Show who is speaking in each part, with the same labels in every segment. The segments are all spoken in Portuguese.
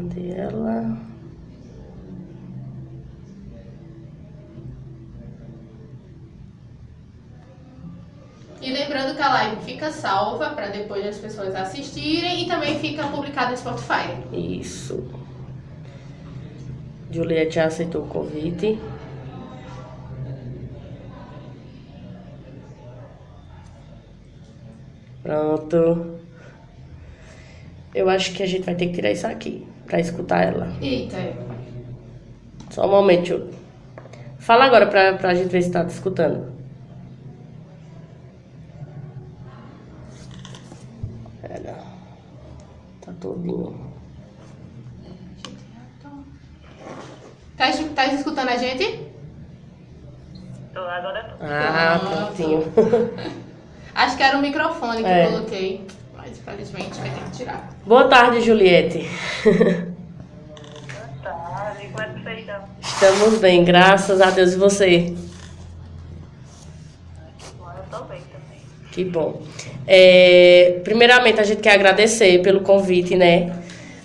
Speaker 1: Cadê ela?
Speaker 2: E lembrando que a live fica salva para depois as pessoas assistirem e também fica publicada no Spotify.
Speaker 1: Isso. Juliette já aceitou o convite. Pronto. Eu acho que a gente vai ter que tirar isso aqui pra escutar ela.
Speaker 2: Eita.
Speaker 1: Só um momento. Fala agora pra, pra gente ver se tá te escutando. Pera. Tá todinho.
Speaker 2: Tá, tá escutando a gente?
Speaker 3: Tô, agora tô.
Speaker 1: Ah,
Speaker 2: Pronto.
Speaker 1: prontinho.
Speaker 2: Acho que era o microfone que
Speaker 1: É.
Speaker 2: eu coloquei. Infelizmente vai ter que tirar.
Speaker 1: Boa tarde, Juliette.
Speaker 3: Boa tarde, como é que vocês estão?
Speaker 1: Estamos bem, graças a Deus e você.
Speaker 3: Bom, eu tô bem também.
Speaker 1: Que bom. É, primeiramente, a gente quer agradecer pelo convite, né?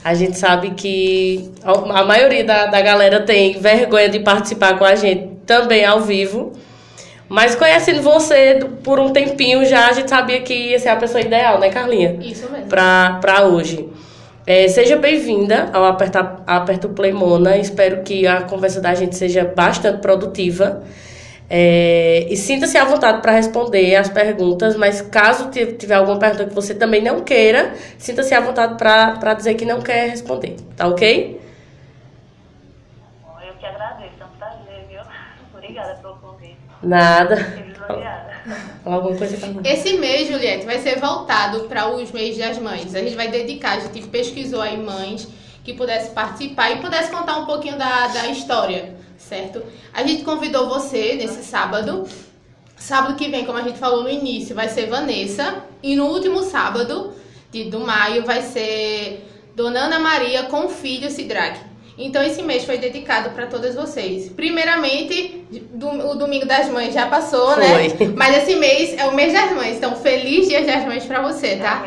Speaker 1: A gente sabe que a a maioria da, da galera tem vergonha de participar com a gente também ao vivo. Mas conhecendo você por um tempinho já, a gente sabia que ia ser a pessoa ideal, né, Carlinha?
Speaker 2: Isso mesmo.
Speaker 1: Pra, pra hoje. É, seja bem-vinda ao Aperta, Aperta o Play Mona. Espero que a conversa da gente seja bastante produtiva. É, e sinta-se à vontade para responder as perguntas, mas caso ti- tiver alguma pergunta que você também não queira, sinta-se à vontade para dizer que não quer responder, tá ok?
Speaker 3: Bom, eu que agradeço, é um prazer, viu? Obrigada pelo convite.
Speaker 1: Nada. Alguma coisa, Carlinhos?
Speaker 2: Esse mês, Juliette, vai ser voltado para os meses das mães. A gente vai dedicar, a gente pesquisou aí mães que pudessem participar e pudesse contar um pouquinho da, da história, certo? A gente convidou você nesse sábado. Sábado que vem, como a gente falou no início, vai ser Vanessa. E no último sábado de, do maio vai ser Dona Ana Maria com o filho Sidraque. Então esse mês foi dedicado para todas vocês. Primeiramente, do- o Domingo das Mães já passou, né?
Speaker 1: Foi.
Speaker 2: Mas esse mês é o mês das mães. Então, feliz Dia das Mães pra você, tá?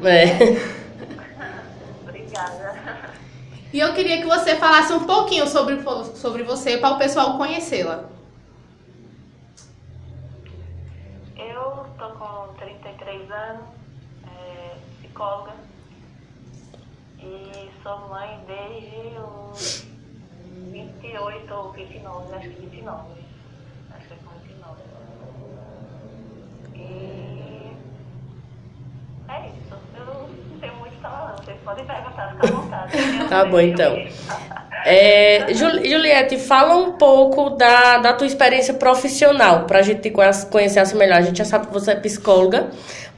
Speaker 3: Né?
Speaker 1: É.
Speaker 3: Obrigada.
Speaker 2: E eu queria que você falasse um pouquinho sobre, sobre você para o pessoal conhecê-la.
Speaker 3: Eu tô com 33 anos, é, psicóloga. Sou mãe desde os 28 ou 29, acho que 29. Acho que é com 29. E é isso. Eu não tenho muito o que falar, não. Vocês podem perguntar, fica à vontade.
Speaker 1: Tá bom, então. É, Jul- Juliette, fala um pouco da, da tua experiência profissional, pra gente te conhece- conhecer melhor. A gente já sabe que você é psicóloga,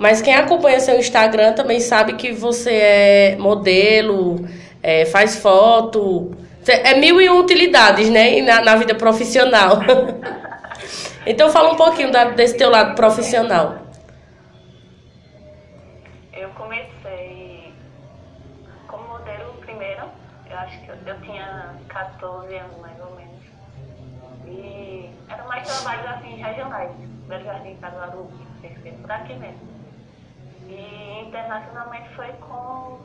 Speaker 1: mas quem acompanha seu Instagram também sabe que você é modelo, é, faz foto. É mil e um utilidades, né? Na, na vida profissional. então fala um pouquinho da- desse teu lado profissional.
Speaker 3: Eu comecei como modelo primeiro, eu acho que eu, eu tinha 14 anos mais ou menos. E era mais trabalhos assim regionais, Belo Jardim, Caruaru, Terceiro, por aqui mesmo. E internacionalmente foi com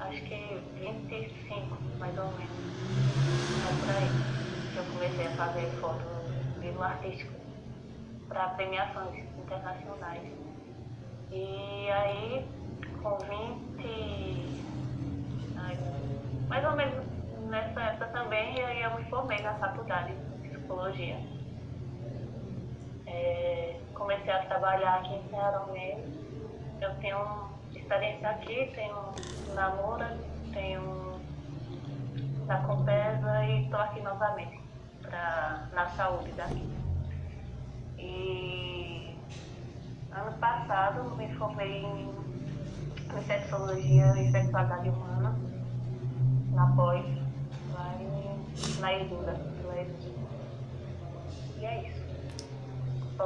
Speaker 3: acho que 25 mais ou menos. É por aí que eu comecei a fazer foto livro artístico para premiações internacionais. E aí, com 20. ai, mais ou menos nessa época também, eu me formei na faculdade de psicologia. É, comecei a trabalhar aqui em Ceará mesmo. Eu tenho experiência aqui, tenho namora, tenho na Compesa e estou aqui novamente pra, na saúde daqui. E Ano passado me formei em infectologia e sexualidade humana na pós, lá em, na Edura. E é isso.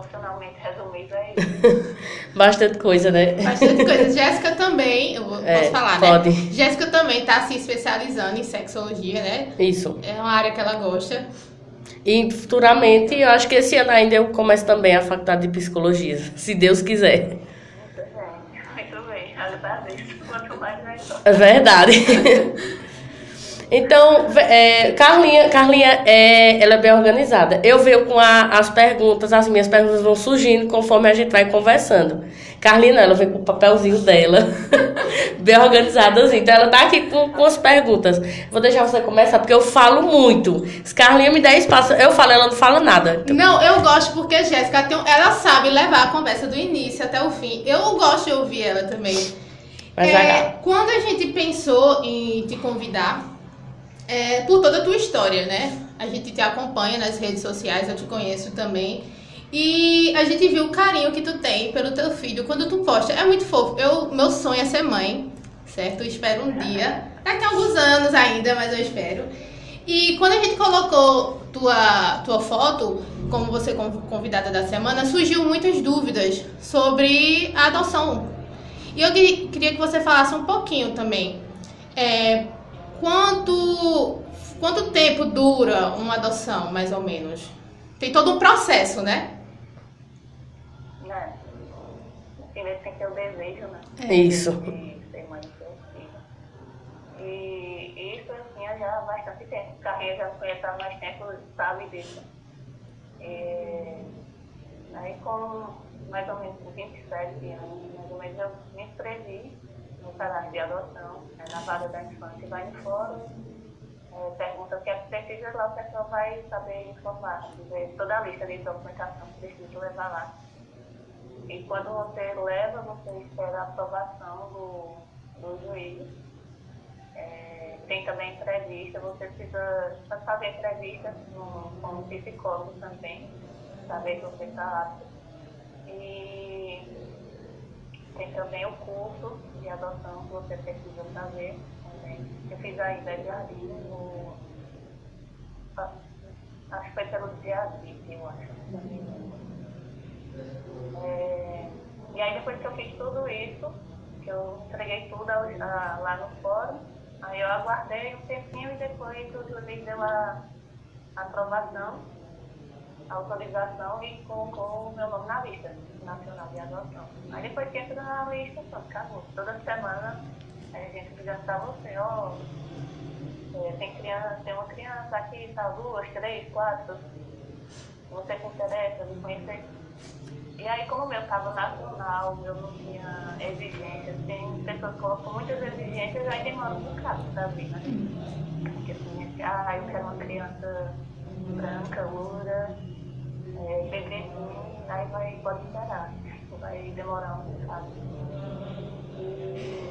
Speaker 3: Profissionalmente resumido é isso.
Speaker 1: Bastante coisa, né?
Speaker 2: Bastante coisa. Jéssica também, eu vou,
Speaker 1: É,
Speaker 2: posso falar,
Speaker 1: pode.
Speaker 2: né? Jéssica também tá se especializando em sexologia, né?
Speaker 1: Isso.
Speaker 2: É uma área que ela gosta.
Speaker 1: E futuramente, eu acho que esse ano ainda eu começo também a faculdade de psicologia, se Deus quiser.
Speaker 3: Muito bem, muito bem. Agradeço. Quanto mais melhor.
Speaker 1: É verdade. Então, é, Carlinha, Carlinha é, ela é bem organizada. Eu vejo com a, as perguntas, as minhas perguntas vão surgindo conforme a gente vai conversando. Carlinha, ela vem com o papelzinho dela, bem organizadas. Então, ela tá aqui com, com as perguntas. Vou deixar você começar, porque eu falo muito. Se Carlinha me der espaço, eu falo, ela não fala nada.
Speaker 2: Então... Não, eu gosto porque Jéssica, tem, ela sabe levar a conversa do início até o fim. Eu gosto de ouvir ela também. É, quando a gente pensou em te convidar, é, por toda a tua história, né? A gente te acompanha nas redes sociais, eu te conheço também. E a gente viu o carinho que tu tem pelo teu filho quando tu posta. É muito fofo. Eu, meu sonho é ser mãe, certo? Eu espero um dia. Daqui a alguns anos ainda, mas eu espero. E quando a gente colocou tua, tua foto, como você convidada da semana, surgiu muitas dúvidas sobre a adoção. E eu queria que você falasse um pouquinho também. É, quanto, quanto tempo dura uma adoção, mais ou menos? Tem todo um processo, né?
Speaker 3: É. Primeiro tem que ter o desejo, né?
Speaker 1: É. Isso.
Speaker 3: De ser mãe filho. E isso, assim, já há bastante tempo. Carreira já conhece há mais tempo, sabe disso. E, aí, com mais ou menos 27 anos, mais ou menos, eu me inscrevi no cadastro de adoção, né, na vaga da infância, vai no fórum, é, pergunta o que é que precisa, lá o pessoal vai saber informar, dizer toda a lista de documentação que precisa levar lá. E quando você leva, você espera a aprovação do, do juiz. É, tem também entrevista, você precisa fazer entrevista com, com psicólogo também, saber que você está apto. E tem também o curso de adoção que você precisa fazer também. Eu fiz ainda jardim no. Acho que foi pelo 20, eu acho. É, e aí depois que eu fiz tudo isso, que eu entreguei tudo a, a, lá no fórum, aí eu aguardei um tempinho e depois o juiz deu a aprovação autorização e colocou o meu nome na lista nacional de adoção. Aí depois que entra na lista, pronto, acabou. Toda semana a gente liga para você, ó, é, tem, criança, tem uma criança aqui, tá, duas, três, quatro, você se interessa de conhecer. E aí como o meu estava nacional, eu não tinha exigências, tem pessoas que colocam muitas exigências, aí demora um bocado pra vir, né? Porque assim, ah, eu quero uma criança branca, loura, é, bebezinho, aí vai, pode esperar, vai demorar um bocado. E,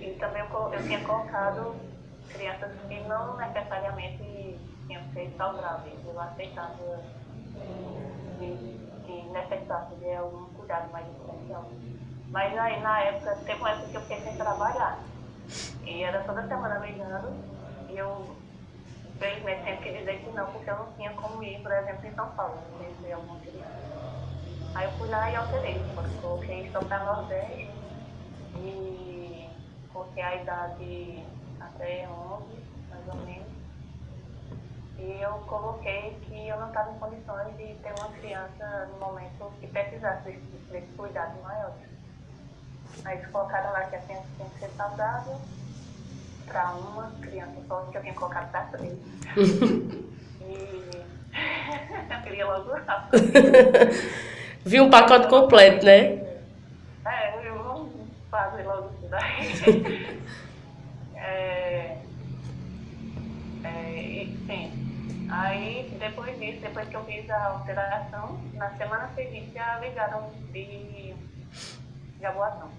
Speaker 3: e também eu, eu tinha colocado crianças que não necessariamente tinham que ser saudáveis, eu aceitava que, que necessitasse de algum cuidado mais especial. Mas aí na época, teve uma época que eu fiquei sem trabalhar. E era toda semana ligando e eu infelizmente tenho que dizer que não, porque eu não tinha como ir, por exemplo, em São Paulo, conhecer alguma criança. Aí eu fui lá e alterei, coloquei só para Nordeste e coloquei a idade até 11, mais ou menos. E eu coloquei que eu não estava em condições de ter uma criança no momento que precisasse desse, desse cuidado maior. Aí eles colocaram lá que a criança tem que ser saudável para uma criança só que eu tinha colocado para três. e eu queria logo
Speaker 1: Viu um pacote completo, né?
Speaker 3: É, eu vou fazer logo isso daí. é, é, sim. Aí, depois disso, depois que eu fiz a alteração, na semana seguinte já ligaram de, de aboação.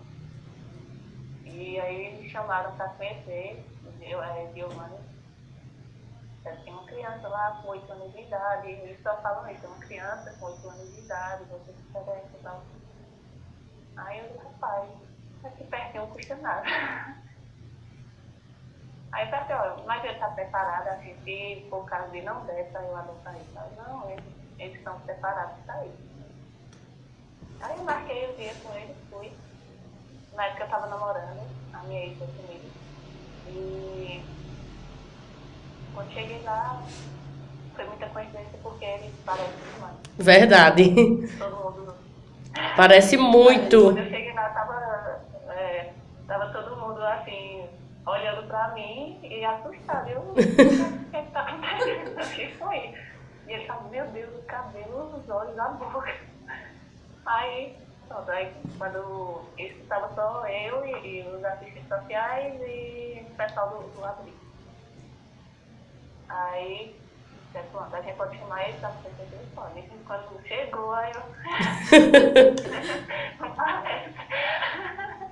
Speaker 3: E aí me chamaram para conhecer, eu, é, Giovanni. Tem uma criança lá com 8 anos de idade, eles só falam isso, uma criança com 8 anos de idade, você se interessa e tal. Aí eu disse, rapaz, aqui pertinho não custa nada. Aí eu falei, ó, mas ele está preparado, assim, se por caso de não para eu adotar ele. Não, eles, eles estão preparados para isso. Aí eu marquei o dia com ele, fui na época eu estava namorando, a minha ex comigo. E quando cheguei lá, foi muita coincidência porque ele parece demais.
Speaker 1: Verdade.
Speaker 3: Todo mundo.
Speaker 1: Parece muito.
Speaker 3: Quando eu cheguei lá, tava, é, tava todo mundo assim, olhando pra mim e assustado. Eu, o que tá acontecendo? O que foi? E ele falou, meu Deus, o cabelo, os olhos, a boca. Aí, pronto, aí quando estava só eu e, e, os assistentes sociais e o pessoal do, do abrigo. Aí, pronto, a gente pode chamar ele para você ter telefone. Quando chegou, aí eu.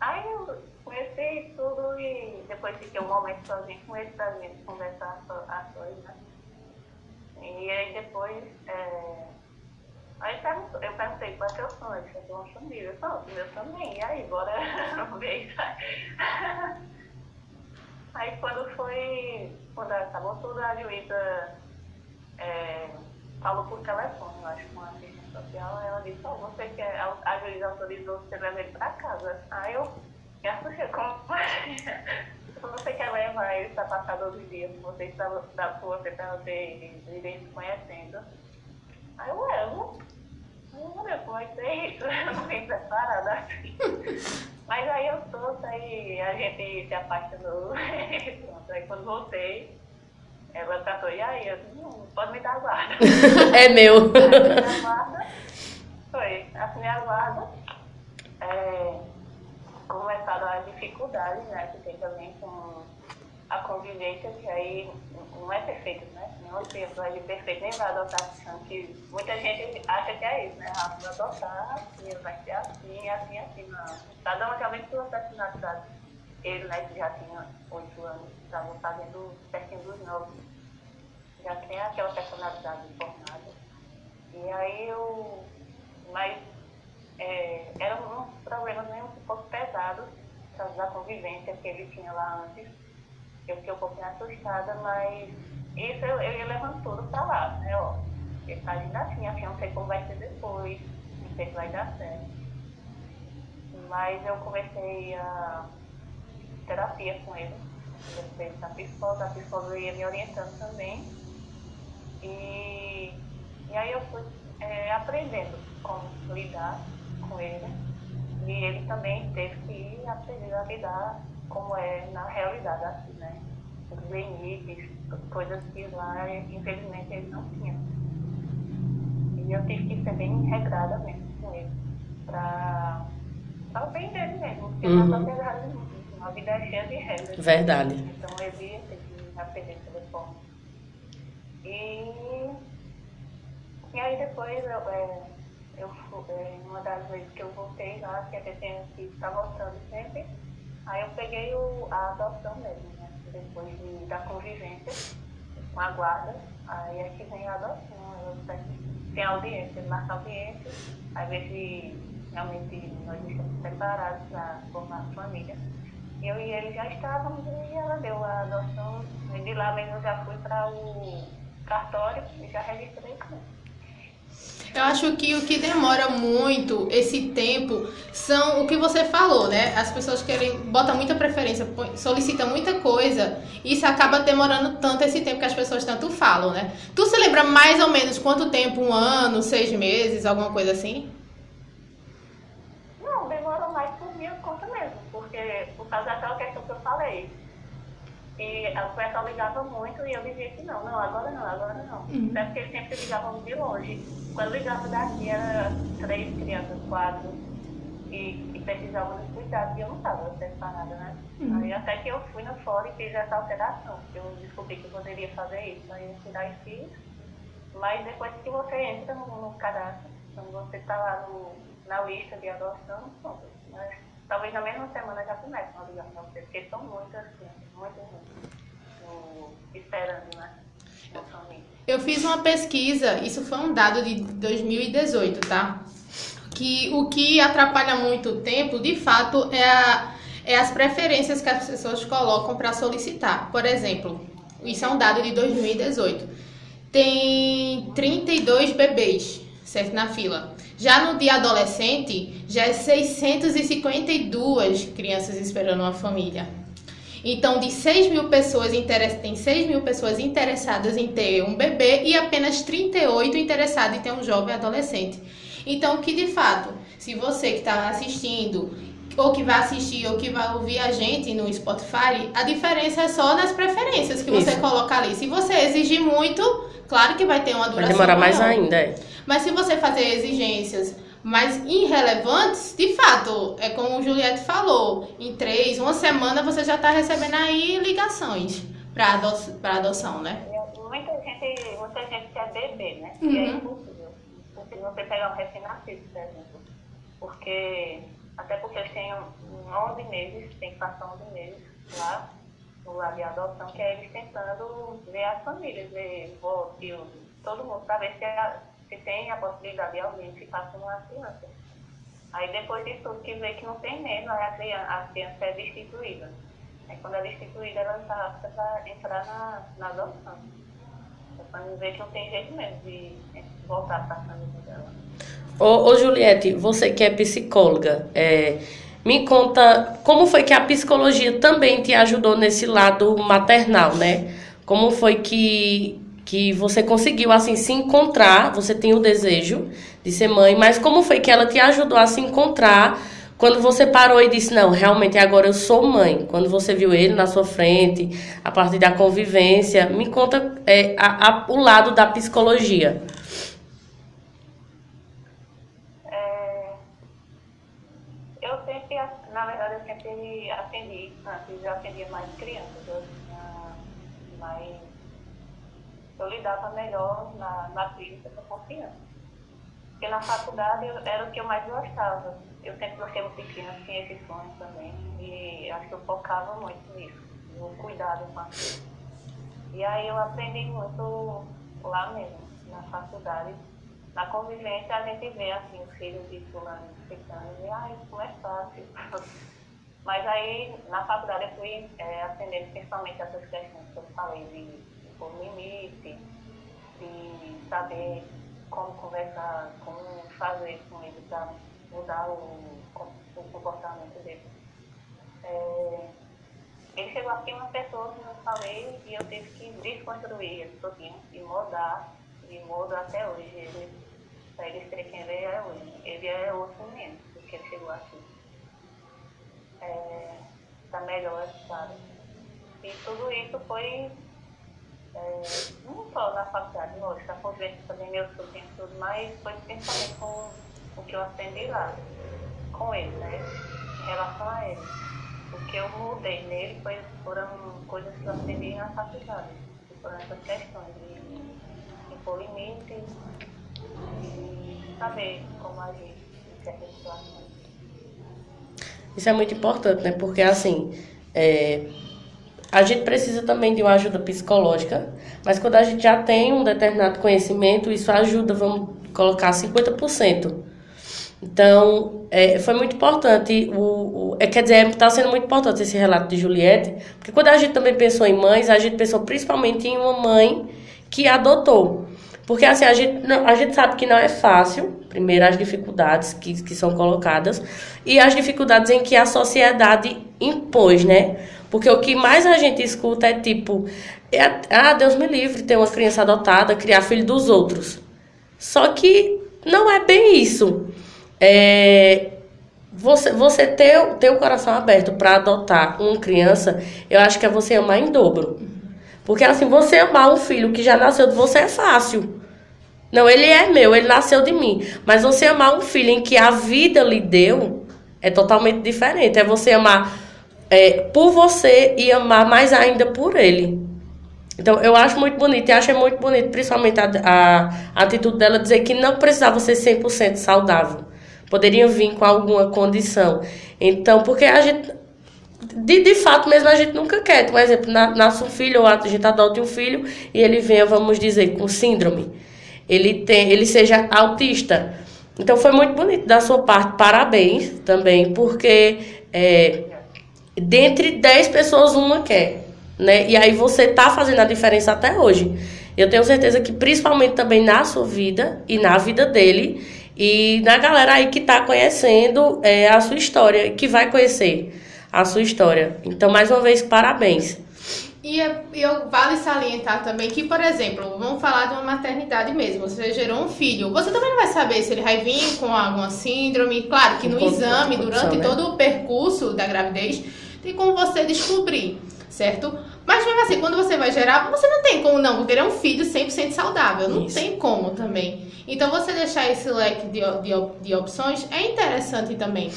Speaker 3: aí eu comecei tudo e depois fiquei um momento sozinho com ele para gente conversar as coisas, né? E aí depois. É, Aí eu perguntei qual é seu sonho, ele falou, uma família. Eu falei, meu também, e aí, bora ver aí. Quando foi, quando acabou tudo, a Luísa é, falou por telefone, eu acho, com a assistente social, ela disse, oh, você quer, a juíza autorizou você levar ele pra casa. Aí eu me assustei, como você quer levar ele para passar 12 dias você, para você, para você irem se conhecendo. Aí eu, ué, eu não não depois é isso, eu não vim preparada assim. Mas aí eu trouxe, aí a gente se apaixonou. Pronto, aí quando voltei, ela tratou, e aí? Eu disse, não, pode me dar guarda.
Speaker 1: é meu.
Speaker 3: Assinei a guarda, foi, assinei a guarda. É, começaram as dificuldades, né, que tem também com a convivência, que aí não é perfeito, né? Nenhum tempo é perfeito, nem vai adotar que muita gente acha que é isso, né? Ah, adotar, e vai ser assim, assim, assim, não. Cada um realmente sua personalidade. Ele, né, que já tinha oito anos, estava fazendo pertinho dos nove, já tem aquela personalidade formada. E aí eu. Mas é, eram uns problemas meio um pouco pesados, por causa da convivência que ele tinha lá antes eu fiquei um pouquinho assustada, mas isso eu, eu ia levando tudo pra lá, né? Ó, ele tá ainda assim, assim, não sei como vai ser depois, não sei se vai dar certo. Mas eu comecei a terapia com ele. Eu fui na psicóloga, a psicóloga ia me orientando também. E, e aí eu fui é, aprendendo como lidar com ele. E ele também teve que aprender a lidar como é na realidade, assim, né? Os limites, coisas que lá, infelizmente, ele não tinha. E eu tive que ser bem regrada mesmo com ele, para o bem dele mesmo, porque uhum. na sociedade a vida é cheia de regras.
Speaker 1: Verdade.
Speaker 3: Então ele ter que aprender o telefone. E, e aí depois eu, é, eu, é, uma das vezes que eu voltei lá, que a gente tem estar voltando sempre, Aí eu peguei o, a adoção mesmo, né? Depois de, da convivência com a guarda, aí é que vem a adoção. Eu tem audiência, marca audiência, vê se realmente nós estamos preparados para formar família. Eu e ele já estávamos e ela deu a adoção. E de lá mesmo eu já fui para o cartório e já registrei com ele.
Speaker 2: Eu acho que o que demora muito esse tempo são o que você falou, né? As pessoas querem, botam muita preferência, solicitam muita coisa, e isso acaba demorando tanto esse tempo que as pessoas tanto falam, né? Tu se lembra mais ou menos quanto tempo? Um ano, seis meses, alguma coisa assim?
Speaker 3: Não, demora mais por minha conta mesmo, porque por causa daquela questão que eu falei e o pessoal ligava muito e eu dizia que não, não, agora não, agora não. Uhum. Até porque eles sempre ligavam de longe. Quando ligava daqui era três crianças, quatro, e, e precisavam dos cuidados e eu não estava separada, né? Uhum. Aí até que eu fui no fora e fiz essa alteração, que eu descobri que eu poderia fazer isso, aí eu fui lá e fiz. Mas depois que você entra no, no cadastro, quando você está lá no, na lista de adoção, pronto. Mas talvez na mesma semana já comece a ligar para você, porque são muitas crianças muito, esperando, né?
Speaker 2: Eu fiz uma pesquisa, isso foi um dado de 2018, tá? Que o que atrapalha muito o tempo, de fato, é, a, é as preferências que as pessoas colocam para solicitar. Por exemplo, isso é um dado de 2018. Tem 32 bebês, certo? Na fila. Já no dia adolescente, já é 652 crianças esperando uma família. Então, de 6 mil pessoas tem 6 mil pessoas interessadas em ter um bebê e apenas 38 interessadas em ter um jovem adolescente. Então, que de fato, se você que está assistindo ou que vai assistir ou que vai ouvir a gente no Spotify, a diferença é só nas preferências que você
Speaker 1: Isso.
Speaker 2: coloca ali. Se você exigir muito, claro que vai ter uma
Speaker 1: Vai
Speaker 2: duração
Speaker 1: demorar mais
Speaker 2: maior.
Speaker 1: ainda, é.
Speaker 2: Mas se você fazer exigências mais irrelevantes, de fato, é como o Juliette falou, em três, uma semana você já está recebendo aí ligações para ado pra adoção, né?
Speaker 3: Muita gente, muita gente quer bebê, né?
Speaker 2: Uhum.
Speaker 3: E é impossível. Impossível você pegar um recém-nascido, por exemplo. Porque, até porque eles têm um- 11 meses, tem que passar 11 meses lá no lar de adoção, que é eles tentando ver as famílias, ver vó, tio, todo mundo, para ver se, a- se tem a possibilidade de alguém ficar com uma criança. Aí depois disso tudo que vê que não tem mesmo, aí a criança, a criança é destituída. Aí quando é destituída, ela está apta para entrar na, na adoção. É quando vê que não tem jeito mesmo de voltar para a família dela.
Speaker 1: Ô, ô Juliette, você que é psicóloga, é, me conta como foi que a psicologia também te ajudou nesse lado maternal, né? Como foi que, que você conseguiu, assim, se encontrar, você tem o desejo de ser mãe, mas como foi que ela te ajudou a se encontrar quando você parou e disse, não, realmente agora eu sou mãe? Quando você viu ele na sua frente, a partir da convivência, me conta é, a- a- o lado da psicologia.
Speaker 3: É, eu sempre, na verdade, eu sempre atendi, antes eu atendia mais crianças, eu tinha mais, eu lidava melhor na, na clínica com crianças. Porque na faculdade eu- era o que eu mais gostava. Eu sempre gostei muito de tinha esse sonho também, e acho que eu focava muito nisso, no cuidado com a. E aí eu aprendi muito lá mesmo, na faculdade. Na convivência a gente vê assim, os filhos de fulano ficando e ai, como é fácil. Mas aí na faculdade eu fui é, aprendendo principalmente essas questões que eu falei de, pôr limite, de saber como conversar, como fazer com ele para mudar o, o comportamento dele. É, ele chegou aqui uma pessoa, como eu falei, e eu tive que desconstruir ele todinho e mudar, e mudo até hoje. Ele, pra ele ser quem ele é hoje. Ele é outro menino do que ele chegou aqui. É, tá melhor, sabe? E tudo isso foi é, não só na faculdade, lógico, a convivência também, meu sobrinho tudo, mas foi principalmente com o que eu aprendi lá, com ele, né? Em relação a ele. O que eu mudei nele foi, foram coisas que eu aprendi na faculdade, que foram essas questões de impor limites e saber como agir em certas situações.
Speaker 1: Isso é muito importante, né? Porque assim, é, a gente precisa também de uma ajuda psicológica, mas quando a gente já tem um determinado conhecimento, isso ajuda, vamos colocar 50%. Então, é, foi muito importante, o, o, é, quer dizer, está sendo muito importante esse relato de Juliette, porque quando a gente também pensou em mães, a gente pensou principalmente em uma mãe que adotou. Porque assim, a gente, a gente sabe que não é fácil, primeiro as dificuldades que, que são colocadas, e as dificuldades em que a sociedade impôs, né? Porque o que mais a gente escuta é tipo, é, ah, Deus me livre ter uma criança adotada, criar filho dos outros. Só que não é bem isso. É, você, você ter, ter o coração aberto para adotar uma criança, eu acho que é você amar em dobro. Porque assim, você amar um filho que já nasceu de você é fácil. Não, ele é meu, ele nasceu de mim. Mas você amar um filho em que a vida lhe deu é totalmente diferente. É você amar é, por você e amar mais ainda por ele. Então, eu acho muito bonito, e acho muito bonito, principalmente a, a, a atitude dela dizer que não precisava ser 100% saudável. Poderiam vir com alguma condição. Então, porque a gente, de, de fato mesmo, a gente nunca quer. Por exemplo, na- nasce um filho, ou a gente adote um filho, e ele venha, vamos dizer, com síndrome. Ele, tem, ele seja autista. Então, foi muito bonito da sua parte. Parabéns também, porque é, dentre 10 pessoas, uma quer. Né? E aí você tá fazendo a diferença até hoje. Eu tenho certeza que principalmente também na sua vida e na vida dele e na galera aí que tá conhecendo é, a sua história, que vai conhecer a sua história. Então, mais uma vez, parabéns.
Speaker 2: E é, eu vale salientar também que, por exemplo, vamos falar de uma maternidade mesmo. Você gerou um filho. Você também não vai saber se ele vai vir com alguma síndrome. Claro que no exame, durante
Speaker 1: né?
Speaker 2: todo o percurso da gravidez, tem como você descobrir, certo? Mas mesmo assim, quando você vai gerar, você não tem como não, porque ele é um filho 100% saudável. Não
Speaker 1: Isso.
Speaker 2: tem como também. Então você deixar esse leque de, de, de opções é interessante também.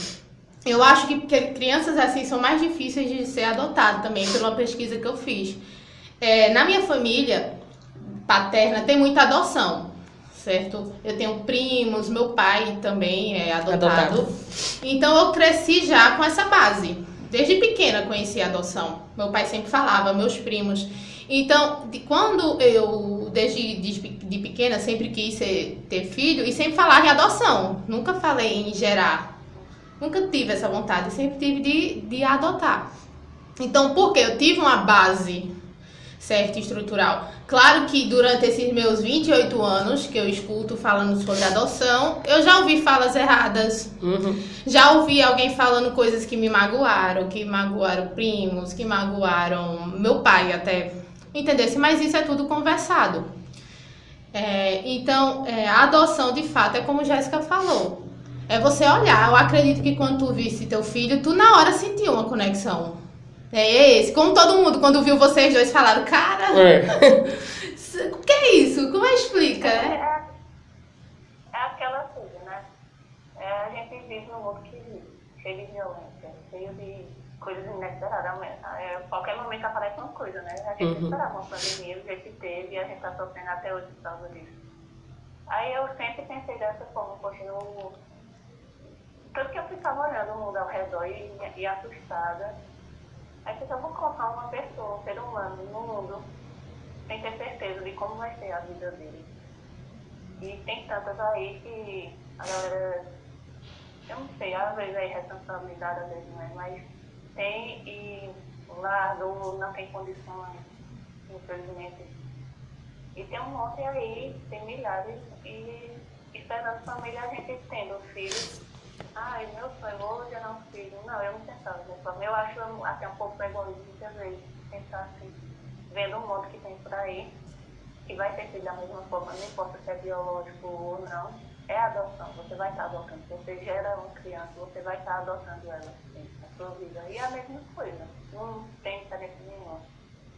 Speaker 2: Eu acho que, crianças assim são mais difíceis de ser adotadas também, por uma pesquisa que eu fiz. É, na minha família paterna tem muita adoção, certo? Eu tenho primos, meu pai também é adotado.
Speaker 1: Adotado.
Speaker 2: Então eu cresci já com essa base. Desde pequena conheci a adoção. Meu pai sempre falava, meus primos. Então, de quando eu, desde de, de pequena, sempre quis ser, ter filho e sempre falar em adoção. Nunca falei em gerar. Nunca tive essa vontade, sempre tive de, de adotar. Então, por quê? Eu tive uma base certa estrutural. Claro que durante esses meus 28 anos que eu escuto falando sobre adoção, eu já ouvi falas erradas,
Speaker 1: Uhum.
Speaker 2: já ouvi alguém falando coisas que me magoaram, que magoaram primos, que magoaram meu pai até. Entendesse? Mas isso é tudo conversado. É, então, é, a adoção de fato é como Jéssica falou. É você olhar. Eu acredito que quando tu visse teu filho, tu na hora sentiu uma conexão. É esse. Como todo mundo, quando viu vocês dois, falaram, cara,
Speaker 1: É.
Speaker 2: o que é isso? Como é que explica?
Speaker 3: É,
Speaker 2: É,
Speaker 3: é aquela coisa, né? É, a gente vive num mundo que cheio de violência, cheio de coisas inesperadas. É, qualquer momento aparece uma coisa, né? A gente
Speaker 1: Uhum.
Speaker 3: esperava uma pandemia, do jeito que teve, e a gente tá sofrendo até hoje por causa disso. Aí eu sempre pensei dessa forma, poxa, eu... Tanto que eu ficava olhando o mundo ao redor e, e assustada. Aí eu vou colocar uma pessoa, um ser humano no mundo, sem ter certeza de como vai ser a vida dele. E tem tantas aí que a galera, eu não sei, às vezes é irresponsabilidade, às vezes não é, mas tem e larga ou não tem condições, infelizmente. E tem um monte aí, tem milhares, e esperando família, a gente tendo filhos. Ai, meu sonho, vou gerar um filho. Não, eu não pensava dessa forma. Eu acho até um pouco egoísta vezes pensar assim, vendo o mundo que tem por aí que vai ter filho da mesma forma, não importa se é biológico ou não, é adoção. Você vai estar adotando. Você gera uma criança, você vai estar adotando ela assim, na sua vida. E é a mesma coisa. Não tem diferença nenhuma.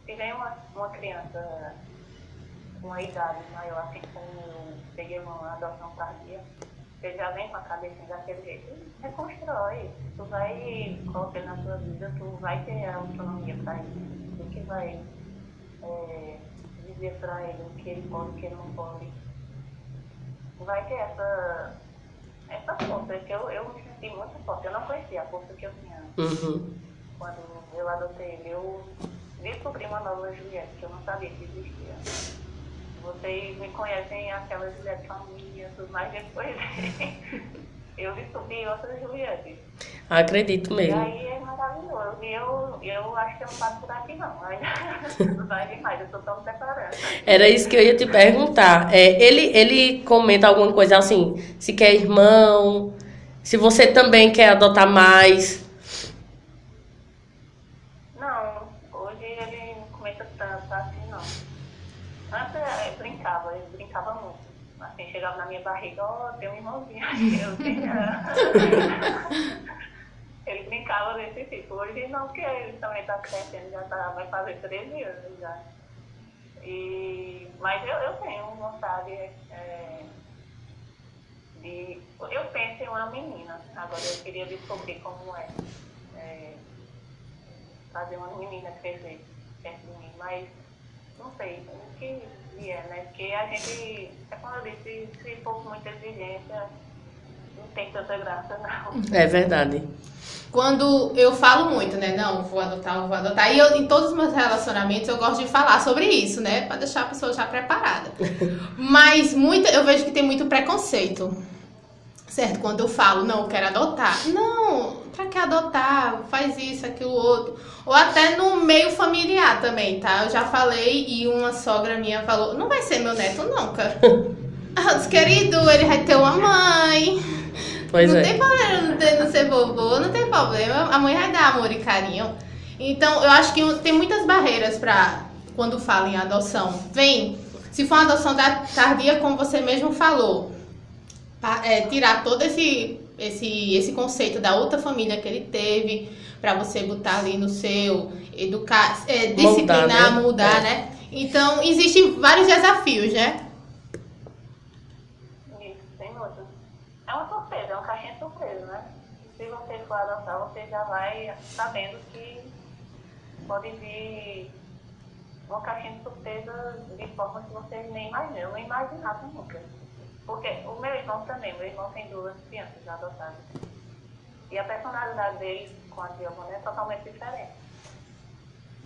Speaker 3: Se vem uma, uma criança com uma idade maior, assim como eu peguei uma adoção tardia, você já vem com a cabecinha daquele jeito, reconstrói. Tu vai colocar na sua vida, tu vai ter a autonomia para isso. Tu que vai é, dizer para ele o que ele pode o que ele não pode. Vai ter essa, essa força, que eu, eu me senti muito forte. Eu não conhecia a força que eu tinha
Speaker 1: Uhum.
Speaker 3: quando eu adotei ele. Eu descobri uma nova Juliette que eu não sabia que existia. Vocês me conhecem aquela Juliette família, tudo mais depois. eu descobri outra Juliette.
Speaker 1: Acredito
Speaker 3: E
Speaker 1: mesmo.
Speaker 3: aí é maravilhoso. E eu, eu acho que eu não passo por aqui não. Mas vai demais, eu tô tão preparada.
Speaker 1: Era isso que eu ia te perguntar. É, ele, ele comenta alguma coisa assim, se quer irmão, se você também quer adotar mais.
Speaker 3: Não, hoje ele não comenta tanto assim, não. Antes eh, brincava, ele brincava muito. Assim, chegava na minha barriga, aqui, eu tinha. ele brincava desse tipo. Hoje não, porque ele também tá crescendo, já tá, vai fazer 13 anos já. E, mas eu, eu tenho vontade eh, de. Eu penso em uma menina, agora eu queria descobrir como é. eh, fazer uma menina crescer perto de mim, mas não sei, o que vier, né? Porque a gente, é como eu disse, se for com muita exigência, não tem tanta graça, não.
Speaker 1: É verdade.
Speaker 2: Quando eu falo muito, né? Não, vou adotar, vou adotar. E eu, em todos os meus relacionamentos eu gosto de falar sobre isso, né? Pra deixar a pessoa já preparada. Mas muita, eu vejo que tem muito preconceito. Certo? Quando eu falo, não, eu quero adotar. Não, pra que adotar? Faz isso, aquilo, outro. Ou até no meio familiar também, tá? Eu já falei e uma sogra minha falou: não vai ser meu neto, cara. Ah, disse, querido, ele vai ter uma mãe.
Speaker 1: Pois
Speaker 2: não
Speaker 1: é.
Speaker 2: tem problema não, ter, não ser vovô, não tem problema. A mãe vai dar amor e carinho. Então, eu acho que tem muitas barreiras para quando fala em adoção. Vem, se for uma adoção tardia, como você mesmo falou, é, tirar todo esse, esse, esse conceito da outra família que ele teve, para você botar ali no seu, educar, é, disciplinar, mudar, né? Mudar, é. né? Então, existem vários desafios, né?
Speaker 3: Isso, tem muitos. É uma surpresa, é um caixinha surpresa, né? Se você for adotar, você já vai sabendo que pode vir uma caixinha de surpresa de forma que você nem imagina. Eu não imaginava nunca. Porque o meu irmão também, meu irmão tem duas crianças adotadas. E a personalidade dele com a Giovanna é totalmente diferente.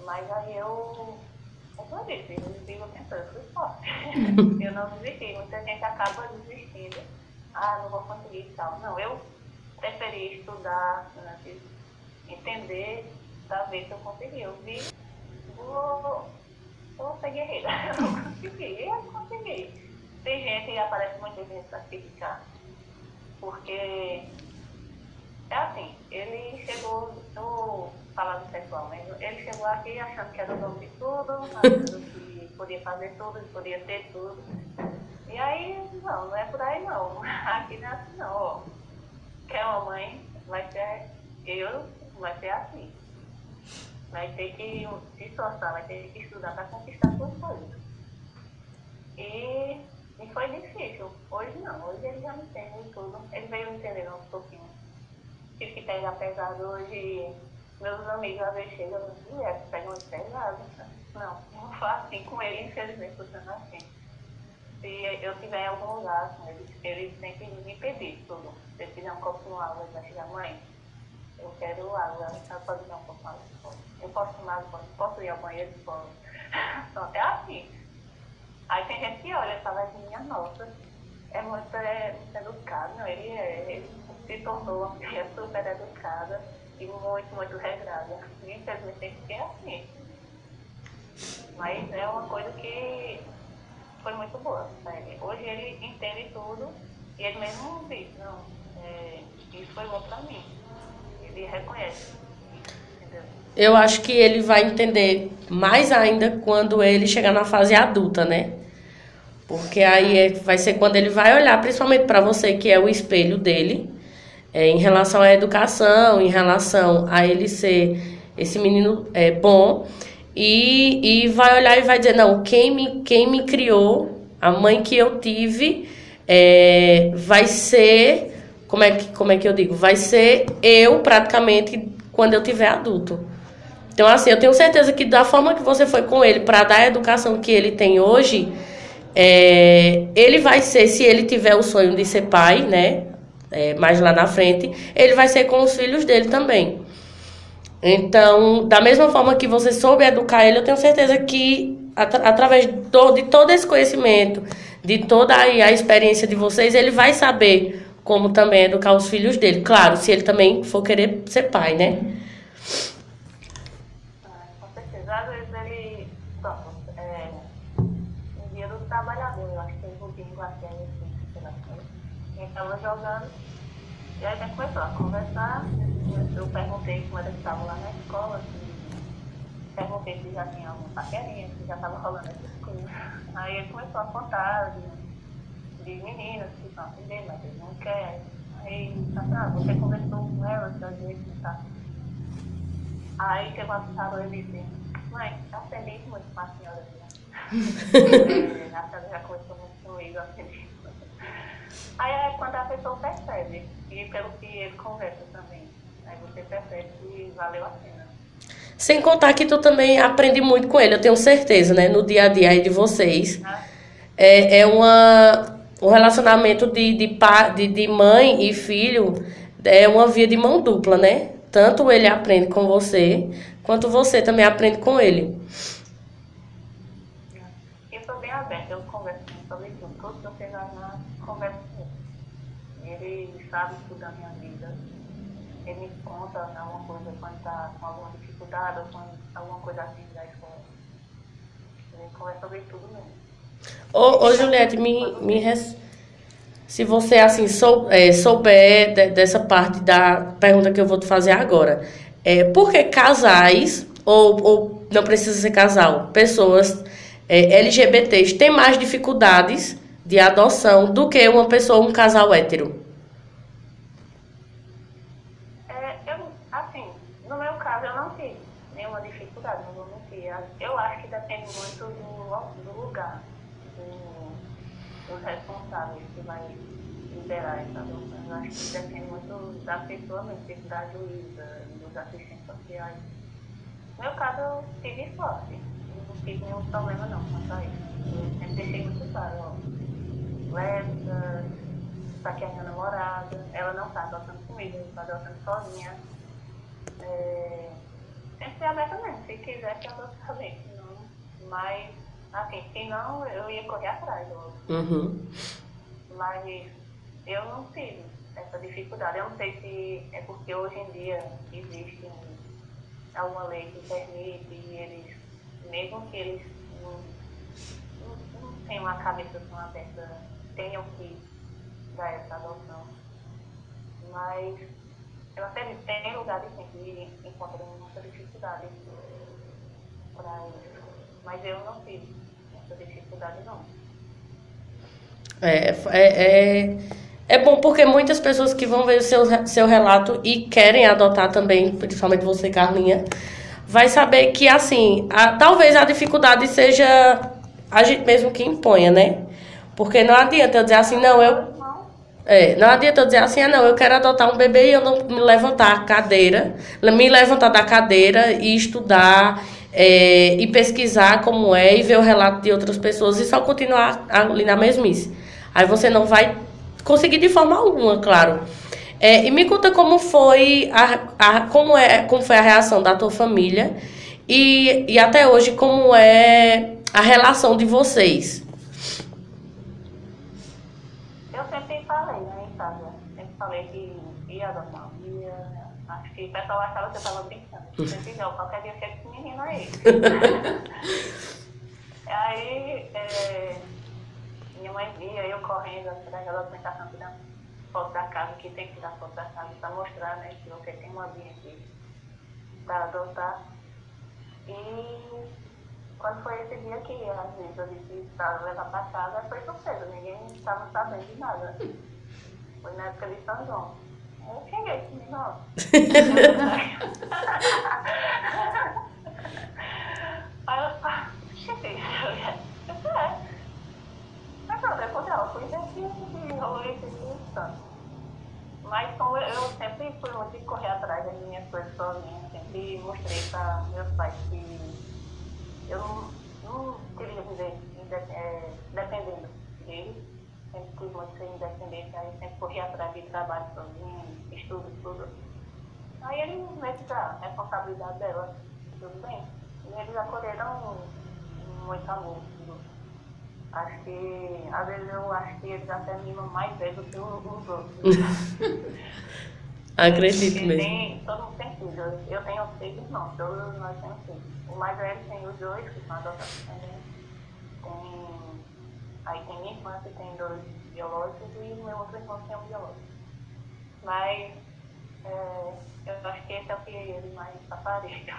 Speaker 3: Mas aí eu, como eu disse, eu sigo tentando fui forte. eu não desisti. Muita gente acaba desistindo. Ah, não vou conseguir e tal. Não, eu preferi estudar antes, entender, para ver se eu consegui. Eu vi, vou, vou ser guerreira. Eu não consegui, eu consegui. Tem gente, e aparece muita gente para criticar, porque é assim, ele chegou no falando sexual mesmo, ele chegou aqui achando que era o dono de tudo, achando que podia fazer tudo, que podia ter tudo. E aí, não, não é por aí não. Aqui não é assim não, ó. Quer uma mãe, vai ser eu, vai ser assim. Vai ter que se esforçar, vai ter que estudar para conquistar suas coisas. E e foi difícil. Hoje não, hoje ele já me entende tudo. Ele veio me entender um pouquinho. Tive que pegar pesado hoje. Meus amigos às vezes chegam e dizem, mulher, pega muito pesado. Não, não faço assim com ele, infelizmente, funciona assim. Se eu tiver em algum lugar com ele, ele tem que me pedir tudo. Se ele quiser um copo de água, ele vai chegar, mãe, eu quero água, ela pode dar um copo de água. Eu posso tomar água, posso ir ao banheiro? Posso. É assim. Aí tem gente que olha essa minha nossa, é muito, é, muito educado, não, ele, é, ele se tornou uma mulher super educada e muito, muito regrada. Infelizmente tem que ser assim. Mas é uma coisa que foi muito boa. Sabe? Hoje ele entende tudo e ele mesmo diz, não, é, isso foi bom para mim. Ele reconhece.
Speaker 1: Eu acho que ele vai entender mais ainda quando ele chegar na fase adulta, né? Porque aí é, vai ser quando ele vai olhar, principalmente para você, que é o espelho dele, é, em relação à educação, em relação a ele ser esse menino é, bom, e, e vai olhar e vai dizer: não, quem me, quem me criou, a mãe que eu tive, é, vai ser. Como é, que, como é que eu digo? Vai ser eu praticamente quando eu tiver adulto. Então, assim, eu tenho certeza que da forma que você foi com ele para dar a educação que ele tem hoje é, ele vai ser, se ele tiver o sonho de ser pai, né? É, mais lá na frente, ele vai ser com os filhos dele também. Então, da mesma forma que você soube educar ele, eu tenho certeza que atra através do, de todo esse conhecimento, de toda a, a experiência de vocês, ele vai saber como também educar os filhos dele. Claro, se ele também for querer ser pai, né?
Speaker 3: Estava jogando. E aí a gente começou a conversar. Eu perguntei como era que estava lá na escola, se, perguntei se já tinha alguma paquerinha, se já estava rolando essas coisas. Aí ele começou a contar de, de meninas que estão aprendendo, mas eles não querem. Aí, ah, você conversou com ela, às vezes, tá? Aí chegou a parou e disse, mãe, eu aprendi muito com a senhora. Né? a senhora já conversou muito comigo, aprendi Aí é quando a pessoa percebe, e pelo que ele conversa também, aí você percebe que valeu a pena.
Speaker 1: Sem contar que tu também aprende muito com ele, eu tenho certeza, né? No dia a dia aí de vocês. Ah. É, é uma, um relacionamento de, de, de, de mãe e filho é uma via de mão dupla, né? Tanto ele aprende com você, quanto você também aprende com ele.
Speaker 3: Eu sou bem aberta, eu converso sobre tudo, tudo que eu sei na conversa ele sabe tudo da minha vida. Ele me conta alguma coisa quando está com alguma dificuldade ou quando alguma coisa assim da escola. Ele conversa sobre tudo mesmo. Ô,
Speaker 1: ô Juliette, me, me res... se você assim sou, é, souber de, dessa parte da pergunta que eu vou te fazer agora, É, porque casais, ou, ou não precisa ser casal, pessoas é, LGBTs têm mais dificuldades de adoção do que uma pessoa, um casal hétero?
Speaker 3: É, eu, assim, no meu caso eu não tive nenhuma dificuldade, não vou mentir. Eu acho que depende muito do, do lugar, do, dos responsáveis que vai essa adoção. Eu acho que depende muito da pessoa mesmo, tipo da juíza, dos assistentes sociais. No meu caso eu tive sorte, não tive nenhum problema não quanto a isso. Eu sempre deixei muito claro, ó, lésbica, tá aqui a minha namorada, ela não tá adotando comigo, ela tá adotando sozinha. É, sempre aberta mesmo, se quiser que adote também, mas assim, se não, eu ia correr atrás, ó.
Speaker 1: Uhum.
Speaker 3: mas eu não tive essa dificuldade. Eu não sei se é porque hoje em dia existe alguma lei que permite e eles, mesmo que eles não, não, não tenham a cabeça tão aberta, tenham que dar essa adoção. Mas eu até tem lugares assim, que encontram muita dificuldade para isso. Mas eu não tive essa dificuldade não.
Speaker 1: É, é, é, é bom porque muitas pessoas que vão ver o seu, seu relato e querem adotar também, principalmente você, Carlinha, vai saber que, assim, a, talvez a dificuldade seja a gente mesmo que imponha, né? Porque não adianta eu dizer assim, não, eu. É, não adianta eu dizer assim, ah, não, eu quero adotar um bebê e eu não me levantar a cadeira, me levantar da cadeira e estudar é, e pesquisar como é e ver o relato de outras pessoas e só continuar ali na mesmice. Aí você não vai conseguir de forma alguma, claro. É, e me conta como foi a, a- como é como foi a reação da tua família e, e até hoje como é a relação de vocês.
Speaker 3: Eu sempre falei, né, em casa. Sempre falei que ia adotar. Ia, acho que o pessoal achava que eu estava brincando. Eu sempre não, qualquer dia chega esse menino aí. aí, é, minha mãe via eu correndo atrás da documentação, tirando foto da casa, que tem que tirar foto da casa para mostrar, né, que tem uma vinha aqui para adotar. E quando foi esse dia que às vezes eu disse para levar para casa, foi surpresa, ninguém estava sabendo de nada. Foi na época de São João. Eu cheguei, nossa. Aí eu, ah, cheguei. Eu é. Mas pronto, depois ela fui ver que rolou esse instante. Mas como eu, eu sempre fui muito de correr atrás das minhas coisas sozinha, sempre mostrei para meus pais que eu não, não queria viver é, dependendo deles. Sempre fui muito ser independente, aí sempre corri atrás de trabalho sozinho, estudo, tudo. Aí eles meio que a responsabilidade dela, tudo bem. E eles acolheram muito amor. Acho que, às vezes eu acho que eles até me amam mais vezes do que os os outros.
Speaker 1: Acredito mesmo.
Speaker 3: Tem, todo mundo tem filhos. Eu tenho seis irmãos, todos nós temos filhos. O mais velho tem os dois, que são adotados também. Tem, aí tem minha irmã, que tem dois biológicos, e meu outro irmão que tem um biológico. Mas é, eu acho que esse é o que ele mais aparelha.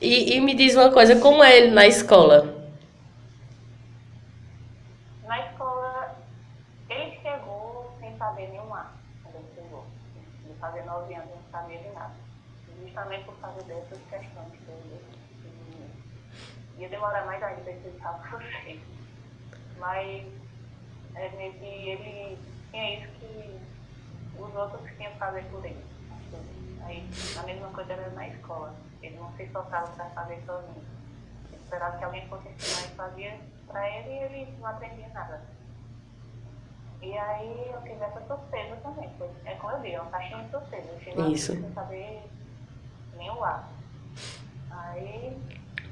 Speaker 1: E, e me diz uma coisa, como é ele na escola?
Speaker 3: Na escola, ele chegou sem saber nenhum A, quando ele chegou. De fazer nove anos, não sabia de nada. Justamente por causa dessas questões que ele e ia demorar mais ainda para explicar para vocês. Mas é ele tinha isso que os outros tinham que fazer por ele. Aí a mesma coisa era na escola. Ele não se soltava para fazer sozinho. Ele esperava que alguém fosse ensinar e fazia para ele e ele não aprendia nada. E aí eu tive essa surpresa também. Foi, é como eu digo, é uma caixinha de surpresa. Eu chego
Speaker 1: Isso.
Speaker 3: sem saber nem o A. Aí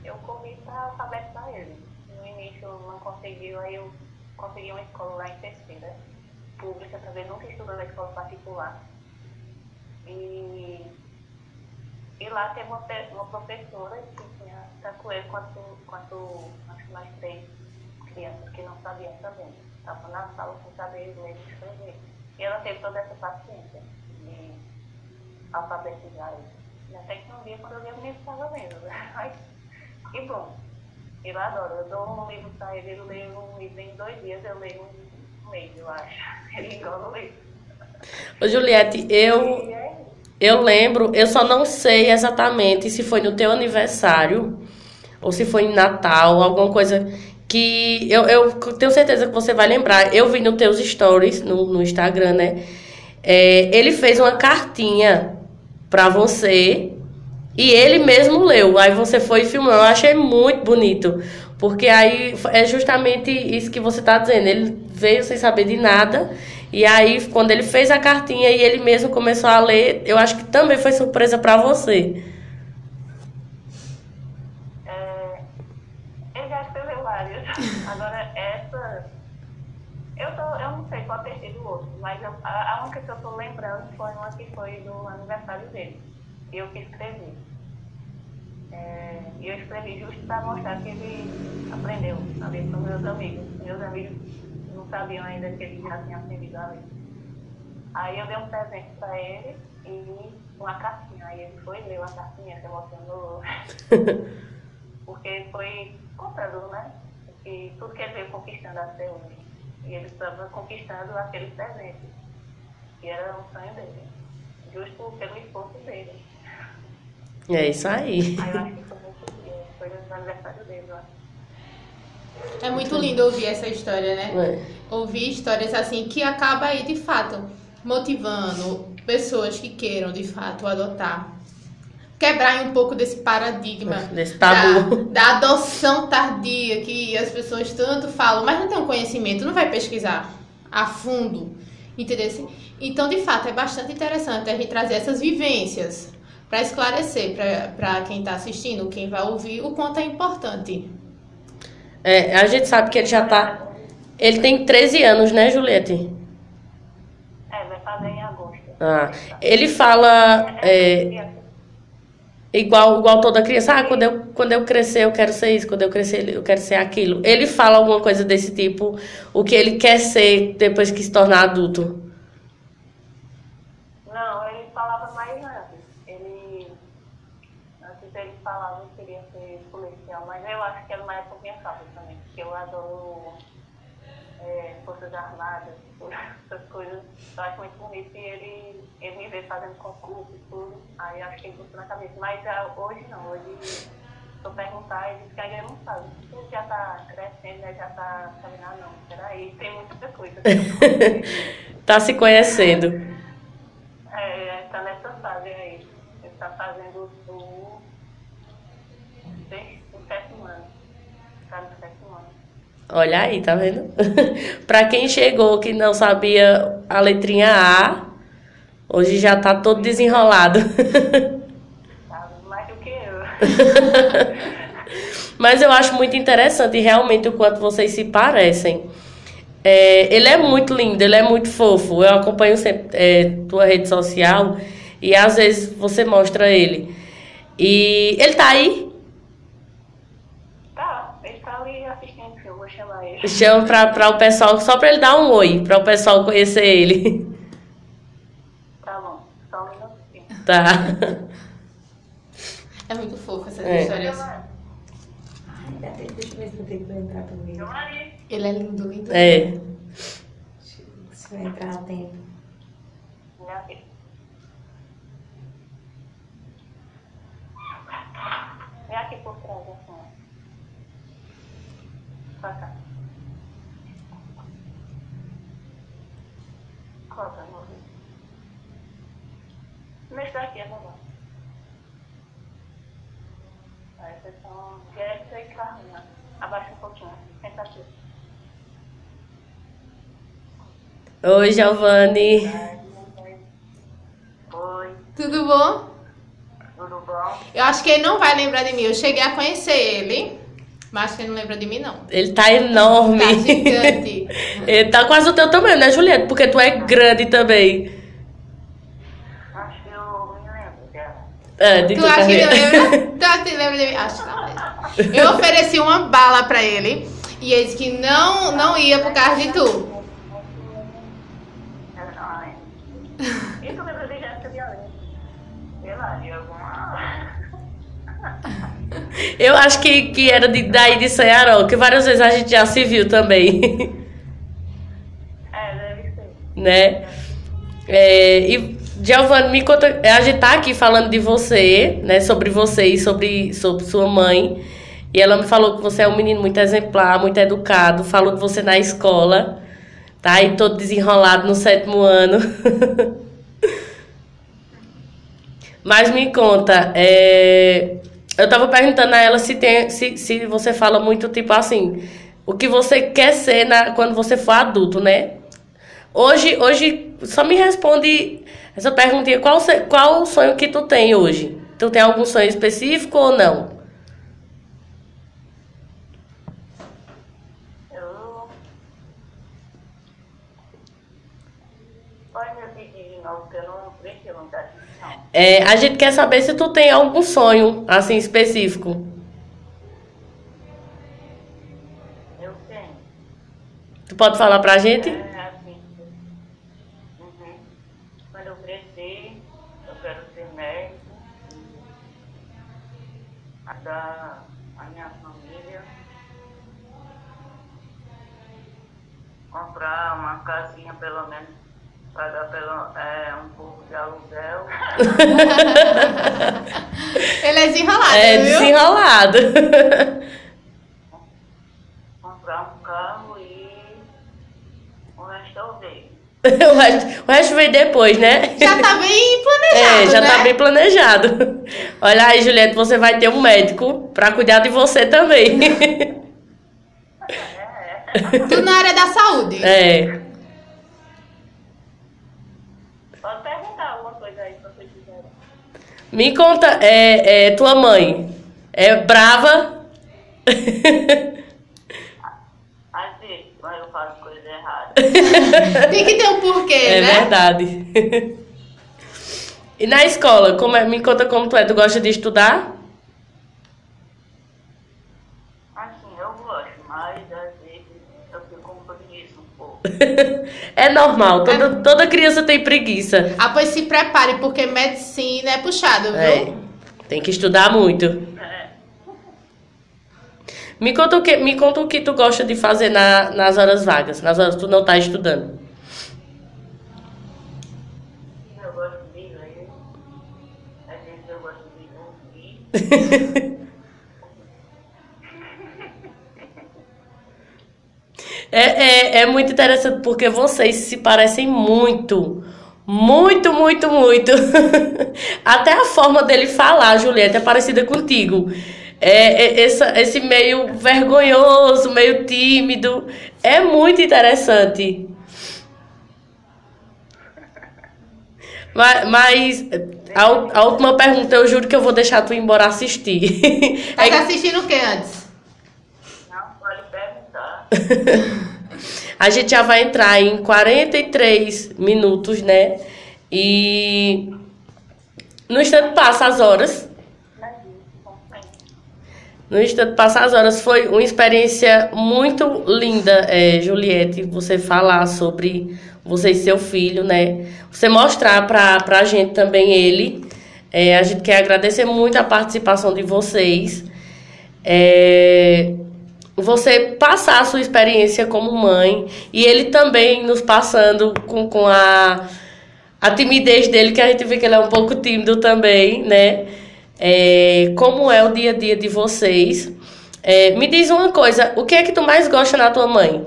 Speaker 3: eu corri para alfabetizar ele. No início eu não conseguiu, aí eu consegui uma escola lá em terceira, pública, também nunca estudou na escola particular. E, e lá teve uma, uma professora que tinha tanto eu quanto, quanto acho mais três crianças que não sabiam também. Estavam na sala sem saber ler e escrever. E ela teve toda essa paciência de alfabetizar ele. Até que um dia, quando eu vi, o menino estava lendo. Ai, que bom. Eu adoro. Eu dou um livro para ele, ele lê um livro em dois dias, eu leio um mês, eu acho. Ele engole o livro.
Speaker 1: Ô, Juliette, eu, eu lembro, eu só não sei exatamente se foi no teu aniversário ou se foi em Natal, alguma coisa que eu, eu tenho certeza que você vai lembrar. Eu vi nos teus stories no, no Instagram, né? É, ele fez uma cartinha pra você e ele mesmo leu. Aí você foi e filmou. Eu achei muito bonito. Porque aí é justamente isso que você tá dizendo. Ele veio sem saber de nada. E aí, quando ele fez a cartinha e ele mesmo começou a ler, eu acho que também foi surpresa pra você.
Speaker 3: É, ele já escreveu várias. Agora, essa. Eu, tô, eu não sei qual ter sido o outro, mas eu- a, a única que eu tô lembrando foi uma que foi do aniversário dele. Eu que escrevi. É, E eu escrevi justo para mostrar que ele aprendeu a ler com meus amigos. Meus amigos não sabiam ainda que ele já tinha aprendido a ler. Aí eu dei um presente para ele e uma cartinha. Aí ele foi ler a cartinha, se emocionou. Porque foi comprando, né? E tudo que ele veio conquistando até hoje. E ele estava conquistando aquele presente. Que era um sonho dele. Justo pelo esforço dele.
Speaker 1: É isso aí.
Speaker 3: Aí eu acho que foi muito dia. Foi no aniversário dele, eu acho.
Speaker 2: É muito lindo ouvir essa história, né?
Speaker 1: É.
Speaker 2: Ouvir histórias assim que acaba aí de fato motivando pessoas que queiram de fato adotar. Quebrar um pouco desse paradigma
Speaker 1: Desse tabu.
Speaker 2: Da, da adoção tardia que as pessoas tanto falam, mas não tem um conhecimento, não vai pesquisar a fundo, entendeu? Então, de fato, é bastante interessante a gente trazer essas vivências para esclarecer para quem está assistindo, quem vai ouvir, o quanto é importante.
Speaker 1: É, a gente sabe que ele já tá. Ele tem 13 anos, né, Juliette?
Speaker 3: É, vai fazer em agosto.
Speaker 1: Ah, ele fala é, igual, igual toda criança. Ah, quando eu, quando eu crescer eu quero ser isso, quando eu crescer eu quero ser aquilo. Ele fala alguma coisa desse tipo, o que ele quer ser depois que se tornar adulto.
Speaker 3: Não, ele falava mais antes. Ele. Antes ele falava que queria ser policial, mas eu acho que era uma época pensava também, porque eu adoro é, Forças Armadas, essas coisas. Eu acho muito bonito e ele, ele me vê fazendo concurso e tudo. Aí eu acho que ele botou na cabeça. Mas ah, hoje não, hoje se eu perguntar, ele diz que ainda não sabe. Ele já está crescendo, né? já está sabendo, ah não, peraí, tem muita coisa.
Speaker 1: Tá se conhecendo.
Speaker 3: É, tá nessa fase aí. Ele tá fazendo o, seis- o sétimo ano. Tá no sétimo ano.
Speaker 1: Olha aí, tá vendo? pra quem chegou que não sabia a letrinha A, hoje já tá todo desenrolado.
Speaker 3: Sabe? Mais do que eu.
Speaker 1: Mas eu acho muito interessante realmente o quanto vocês se parecem. É, ele é muito lindo, ele é muito fofo. Eu acompanho sempre é, tua rede social e às vezes você mostra ele. E ele tá aí?
Speaker 3: Tá, ele tá ali assistindo o filme, vou chamar ele.
Speaker 1: Chama pra, pra o pessoal, só pra ele dar um oi, pra o pessoal conhecer ele.
Speaker 3: Tá bom, só um minutinho.
Speaker 1: Tá.
Speaker 2: É muito fofo essas
Speaker 1: É.
Speaker 2: histórias.
Speaker 4: Deixa eu ver se eu tenho que entrar também.
Speaker 3: Maria.
Speaker 2: Ele é lindo, lindo.
Speaker 1: É.
Speaker 4: Se vai entrar a tempo.
Speaker 3: Filha. Vem aqui por trás, assim. Ó. Pra cá. Coloca no ouvido. Mexe daqui, é bom. Aí vocês estão direto e carrinho. Abaixa um pouquinho. Senta aqui.
Speaker 1: Oi, Giovanni.
Speaker 3: Oi,
Speaker 2: Tudo bom?
Speaker 3: tudo bom?
Speaker 2: Eu acho que ele não vai lembrar de mim. Eu cheguei a conhecer ele, mas acho que ele não lembra de mim, não.
Speaker 1: Ele tá enorme.
Speaker 2: Tá gigante.
Speaker 1: ele tá quase o teu tamanho, né, Juliette? Porque tu é grande também.
Speaker 3: Acho que eu me lembro dela.
Speaker 1: É, de
Speaker 2: Tu acha que ele lembra? Tu acha que ele lembra de mim? Acho que não lembra. Eu ofereci uma bala pra ele e ele disse que não, não ia por causa de tu.
Speaker 3: Ela não lembra. E tu lembra de Jéssica Violeta?
Speaker 5: sei lá, de alguma.
Speaker 1: Eu acho que, que era de, daí de Ceará, que várias vezes a gente já se viu também.
Speaker 5: É, deve ser.
Speaker 1: né? É, e Giovanni, me conta, a gente tá aqui falando de você, né? Sobre você e sobre, sobre sua mãe. E ela me falou que você é um menino muito exemplar, muito educado, falou de você na escola, tá? E todo desenrolado no sétimo ano. Mas me conta, é, eu tava perguntando a ela se, tem, se, se você fala muito, tipo assim, o que você quer ser na, quando você for adulto, né? Hoje, hoje, só me responde essa perguntinha, qual, qual o sonho que tu tem hoje? Tu tem algum sonho específico ou não?
Speaker 5: Eu. Pode me repetir de novo, porque eu não prestei muita atenção.
Speaker 1: É, a gente quer saber se tu tem algum sonho, assim, específico.
Speaker 5: Eu tenho.
Speaker 1: Tu pode falar pra gente?
Speaker 5: É assim. Uhum. Quando eu crescer, eu quero ser médico. Ajudar a minha família. Comprar uma casinha, pelo menos, pagar pelo, é, um pouco de aluguel.
Speaker 2: Ele é desenrolado,
Speaker 1: É,
Speaker 2: viu?
Speaker 1: desenrolado.
Speaker 5: comprar um carro e o resto eu vejo.
Speaker 1: o, resto, o resto vem depois, né?
Speaker 2: Já tá bem planejado,
Speaker 1: É, já
Speaker 2: né?
Speaker 1: tá bem planejado. Olha aí, Juliette, você vai ter um médico pra cuidar de você também.
Speaker 2: Tudo na área da saúde.
Speaker 1: É.
Speaker 5: Pode perguntar alguma coisa aí se você quiser.
Speaker 1: Me conta, é, é, tua mãe é brava?
Speaker 5: Às vezes, quando eu faço coisa errada.
Speaker 2: Tem que ter um porquê,
Speaker 1: É
Speaker 2: né?
Speaker 1: verdade. E na escola, como é? me conta como tu é. Tu gosta de estudar?
Speaker 5: Assim, eu gosto, mas às vezes eu fico com preguiça um pouco.
Speaker 1: É normal, toda, toda criança tem preguiça.
Speaker 2: Ah, pois se prepare, porque medicina é puxado, viu?
Speaker 1: É, tem que estudar muito.
Speaker 5: É.
Speaker 1: Me conta o que, me conta o que tu gosta de fazer na- nas horas vagas, nas horas que tu não tá estudando.
Speaker 5: Eu gosto de ler. Às vezes eu gosto de ouvir.
Speaker 1: É, é, é muito interessante porque vocês se parecem muito. Muito, muito, muito. Até a forma dele falar, Julieta, é parecida contigo. É, é, essa, esse meio vergonhoso, meio tímido. É muito interessante. Mas, mas a, a última pergunta, eu juro que eu vou deixar tu ir embora assistir.
Speaker 2: Tá
Speaker 1: É que-
Speaker 2: assistindo o que antes?
Speaker 1: A gente já vai entrar em 43 minutos, né? E no instante passa as horas. No instante passa as horas. Foi uma experiência muito linda, é, Juliette, você falar sobre você e seu filho, né? Você mostrar pra, pra gente também ele. É, a gente quer agradecer muito a participação de vocês. É, você passar a sua experiência como mãe e ele também nos passando com, com a, a timidez dele, que a gente vê que ele é um pouco tímido também, né? É, como é o dia a dia de vocês. É, me diz uma coisa, o que é que tu mais gosta na tua mãe?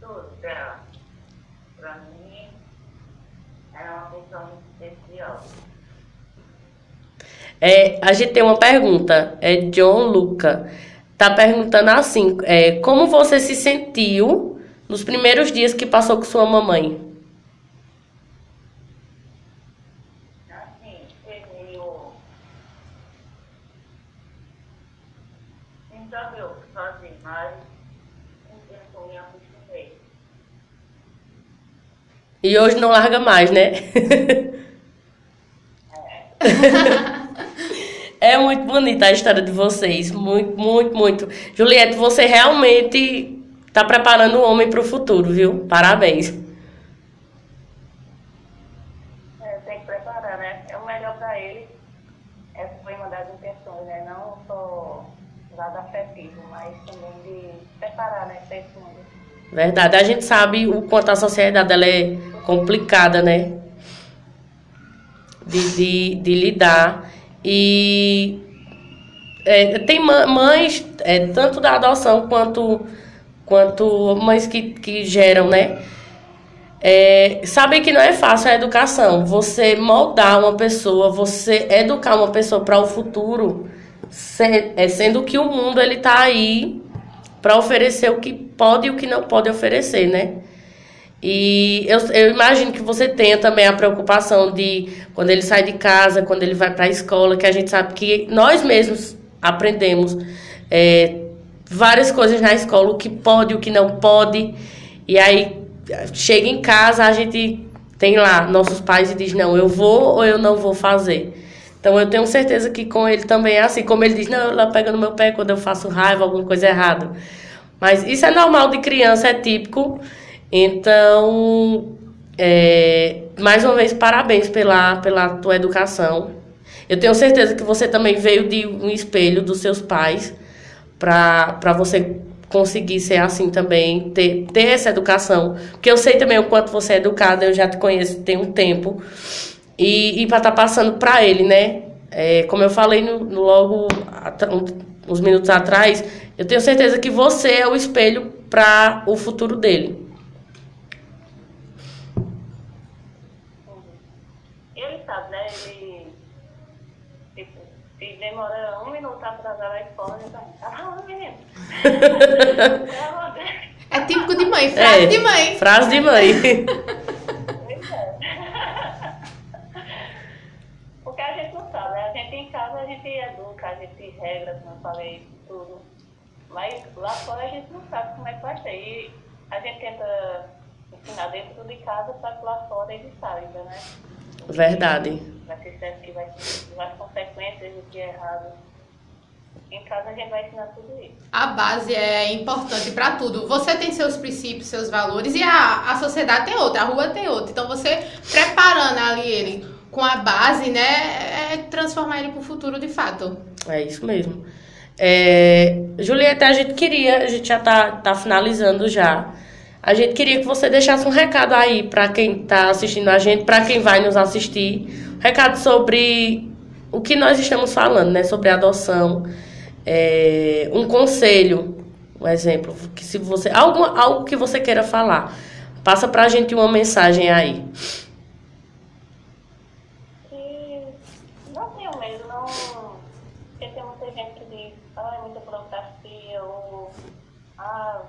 Speaker 5: Tudo dela. Pra mim, ela é uma pessoa muito especial.
Speaker 1: É, a gente tem uma pergunta, é John Luca. Tá perguntando assim, é, como você se sentiu nos primeiros dias que passou com sua mamãe?
Speaker 5: Assim, o que fazer, mas um tempo me acostumei.
Speaker 1: E hoje não larga mais, né? É É muito bonita a história de vocês. Muito, muito, muito. Juliette, você realmente está preparando o homem para o futuro, viu? Parabéns.
Speaker 3: É, tem que preparar, né? É o melhor para ele. É Essa foi uma das intenções, né? Não só lado afetivo, mas também de preparar, né? Para esse mundo.
Speaker 1: Verdade. A gente sabe o quanto a sociedade ela é complicada, né? De, de lidar. E é, tem mães, é, tanto da adoção quanto, quanto mães que, que geram, né? É, sabem que não é fácil a educação. Você moldar uma pessoa, você educar uma pessoa para o futuro, se- é, sendo que o mundo ele tá aí para oferecer o que pode e o que não pode oferecer, né? E eu, eu imagino que você tenha também a preocupação de quando ele sai de casa, quando ele vai para a escola, que a gente sabe que nós mesmos aprendemos é, várias coisas na escola, o que pode, o que não pode. E aí chega em casa, a gente tem lá nossos pais e diz, não, eu vou ou eu não vou fazer. Então eu tenho certeza que com ele também é assim, como ele diz, não, ela pega no meu pé quando eu faço raiva, alguma coisa errada. Mas isso é normal de criança, é típico. Então, é, mais uma vez, parabéns pela, pela tua educação. Eu tenho certeza que você também veio de um espelho dos seus pais para você conseguir ser assim também, ter, ter essa educação. Porque eu sei também o quanto você é educada, eu já te conheço tem um tempo. E, e para estar tá passando para ele, né? É, como eu falei no, no logo uns minutos atrás, eu tenho certeza que você é o espelho para o futuro dele.
Speaker 3: Ele sabe, né? Ele. Tipo, se demora um minuto atrasar a escola, ele vai. Tá falando, menino.
Speaker 2: É típico de mãe, frase
Speaker 1: É,
Speaker 2: de mãe.
Speaker 1: Frase de mãe.
Speaker 3: É. Porque a gente não sabe, né? A gente em casa a gente educa, a gente regra, como eu falei, tudo. Mas lá fora a gente não sabe como é que vai ser. E a gente tenta ensinar dentro de casa para que lá fora eles saibam, né?
Speaker 1: Verdade.
Speaker 3: Vai ser certo que vai ter as consequências do que é errado. Em casa a gente vai ensinar tudo isso.
Speaker 2: A base é importante para tudo. Você tem seus princípios, seus valores e a, a sociedade tem outra, a rua tem outra. Então você preparando ali ele com a base, né, é transformar ele para o futuro de fato.
Speaker 1: É isso mesmo. É, Julieta, a gente queria, a gente já tá, tá finalizando já. A gente queria que você deixasse um recado aí para quem tá assistindo a gente, para quem vai nos assistir. Um recado sobre o que nós estamos falando, né? Sobre adoção. É, um conselho, um exemplo. Que se você, algo, algo que você queira falar. Passa pra gente uma mensagem aí.
Speaker 3: E não tenho medo, não. Porque tem muita gente que diz, ah, é muita burocracia, ou ah,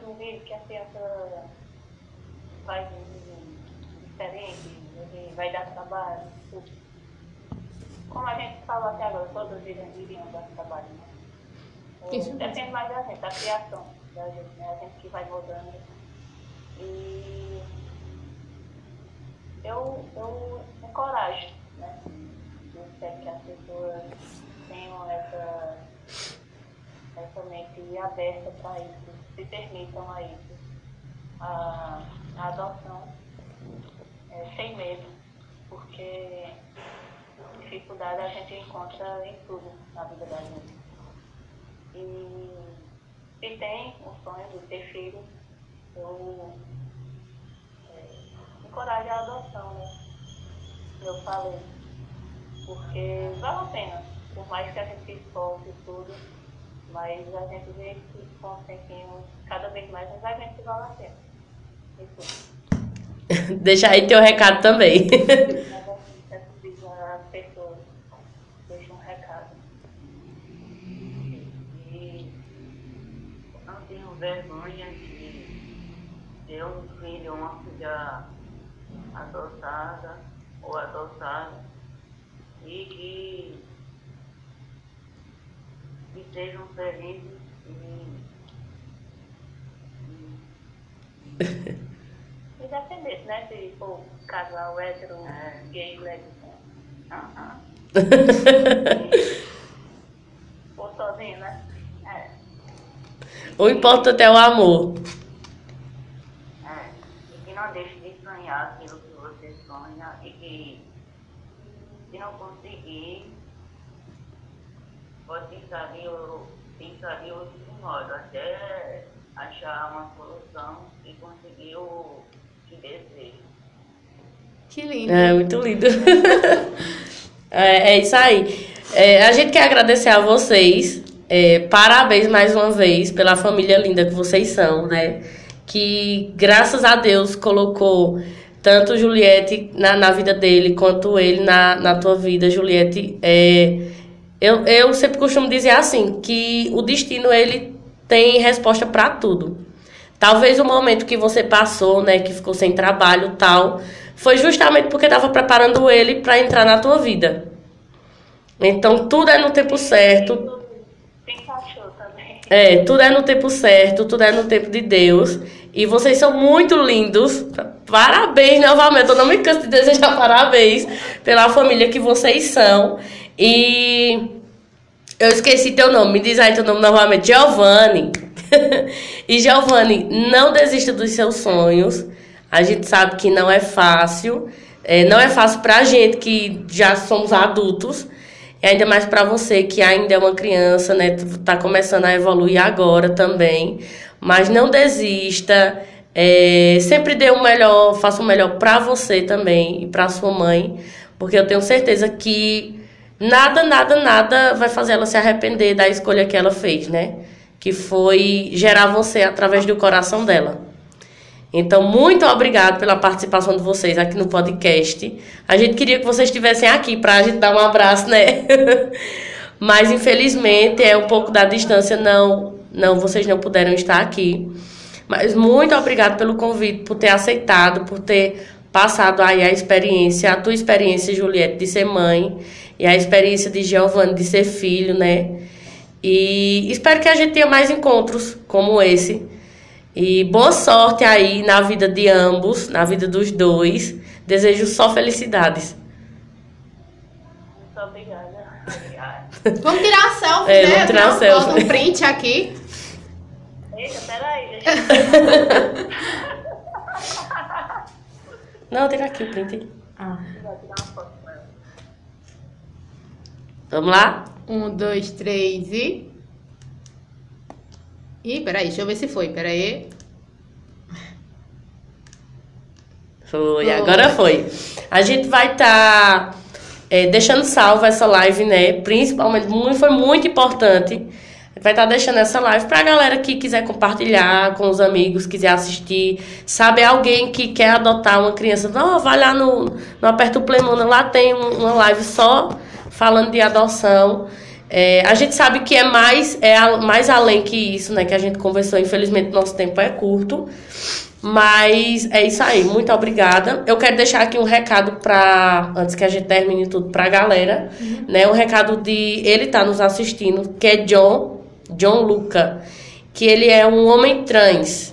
Speaker 3: Me livre que a criança vai diferente, vai dar trabalho, tudo. Como a gente falou até agora, todos eles iriam dar trabalho, né?
Speaker 2: Isso.
Speaker 3: Depende mais da gente, da criação da gente, né? A gente que vai mudando. E eu, eu encorajo, né? Eu espero que as pessoas tenham essa, essa mente aberta para isso, se permitam a isso. A, a adoção é, sem medo, porque dificuldade a gente encontra em tudo na vida da gente. E se tem o sonho de ter filhos, eu é, encorajo a adoção, né? Eu falei. Porque vale a pena, por mais que a gente se esforce e tudo, mas a gente vê que com o tempinho, cada vez mais, a gente vai vendo que vale a pena. Isso.
Speaker 1: Deixa aí teu recado também.
Speaker 3: Mas assim, um.
Speaker 5: E vergonha de ter um filho ou uma filha adotada ou adotada e que, que sejam felizes e,
Speaker 3: Independente, né? Se for casal hétero,
Speaker 5: É.
Speaker 3: gay, lésbico,
Speaker 5: Aham.
Speaker 3: ou sozinho, né?
Speaker 5: É,
Speaker 1: o importante é o amor.
Speaker 5: é. E que não deixe de sonhar aquilo que você sonha e que se não conseguir, de outro modo, até achar uma solução e conseguir o que deseja.
Speaker 2: Que lindo.
Speaker 1: É, muito lindo. é, é isso aí. É, a gente quer agradecer a vocês. É, parabéns mais uma vez pela família linda que vocês são, né? Que graças a Deus colocou tanto Juliette na, na vida dele quanto ele na, na tua vida, Juliette. É, eu, eu sempre costumo dizer assim, que o destino ele tem resposta para tudo. Talvez o momento que você passou, né, que ficou sem trabalho, tal, foi justamente porque estava preparando ele para entrar na tua vida. Então tudo é no tempo certo. É, tudo é no tempo certo, tudo é no tempo de Deus. E vocês são muito lindos. Parabéns novamente. Eu não me canso de desejar parabéns pela família que vocês são. E eu esqueci teu nome. Me diz aí teu nome novamente. Giovanni. e Giovanni, não desista dos seus sonhos. A gente sabe que não é fácil. É, não é fácil pra gente que já somos adultos. E ainda mais para você que ainda é uma criança, né? Tá começando a evoluir agora também. Mas não desista. É, sempre dê o melhor, faça o melhor para você também e para sua mãe, porque eu tenho certeza que nada, nada, nada vai fazer ela se arrepender da escolha que ela fez, né? Que foi gerar você através do coração dela. Então, muito obrigado pela participação de vocês aqui no podcast. A gente queria que vocês estivessem aqui para a gente dar um abraço, né? Mas infelizmente é um pouco da distância, não, não, vocês não puderam estar aqui. Mas muito obrigado pelo convite, por ter aceitado, por ter passado aí a experiência, a tua experiência, Juliette, de ser mãe, e a experiência de Giovanni de ser filho, né? E espero que a gente tenha mais encontros como esse e boa sorte aí na vida de ambos, na vida dos dois. Desejo só felicidades.
Speaker 3: Muito obrigada. Obrigada.
Speaker 2: Vamos tirar a selfie,
Speaker 1: É,
Speaker 2: né?
Speaker 1: vamos tirar a
Speaker 2: Bota
Speaker 1: selfie.
Speaker 2: um print aqui.
Speaker 3: Eita, peraí,
Speaker 1: Não, tira aqui o print.
Speaker 4: Ah,
Speaker 3: eu tirar uma foto.
Speaker 1: Vamos lá?
Speaker 2: Um, dois, três e. Ih, peraí, deixa eu ver se foi. Peraí.
Speaker 1: Foi,
Speaker 2: Foi.
Speaker 1: agora foi. A gente vai estar deixando salvo essa live, né? Principalmente, muito, foi muito importante. A vai estar deixando essa live pra galera que quiser compartilhar com os amigos, quiser assistir. Sabe, alguém que quer adotar uma criança, não, vai lá no, no Aperto Play lá tem um- uma live só falando de adoção. É, a gente sabe que é mais, é a- mais além que isso, né? Que a gente conversou. Infelizmente, nosso tempo é curto. Mas é isso aí, muito obrigada. Eu quero deixar aqui um recado para antes que a gente termine tudo pra galera, né? Um recado de ele tá nos assistindo, que é John, John Luca, que ele é um homem trans.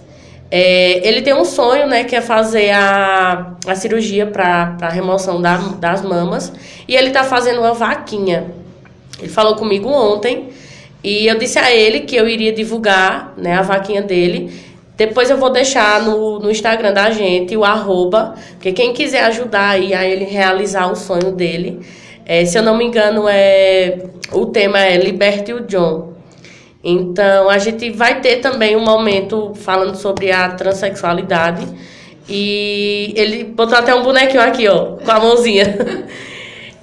Speaker 1: É, ele tem um sonho, né, que é fazer a, a cirurgia para remoção da, das mamas, e ele tá fazendo uma vaquinha. Ele falou comigo ontem e eu disse a ele que eu iria divulgar né, a vaquinha dele. Depois eu vou deixar no, no Instagram da gente o arroba, porque quem quiser ajudar aí a ele realizar o sonho dele, é, se eu não me engano, é o tema é Liberte o John. Então a gente vai ter também um momento falando sobre a transexualidade. E ele botou até um bonequinho aqui, ó, com a mãozinha.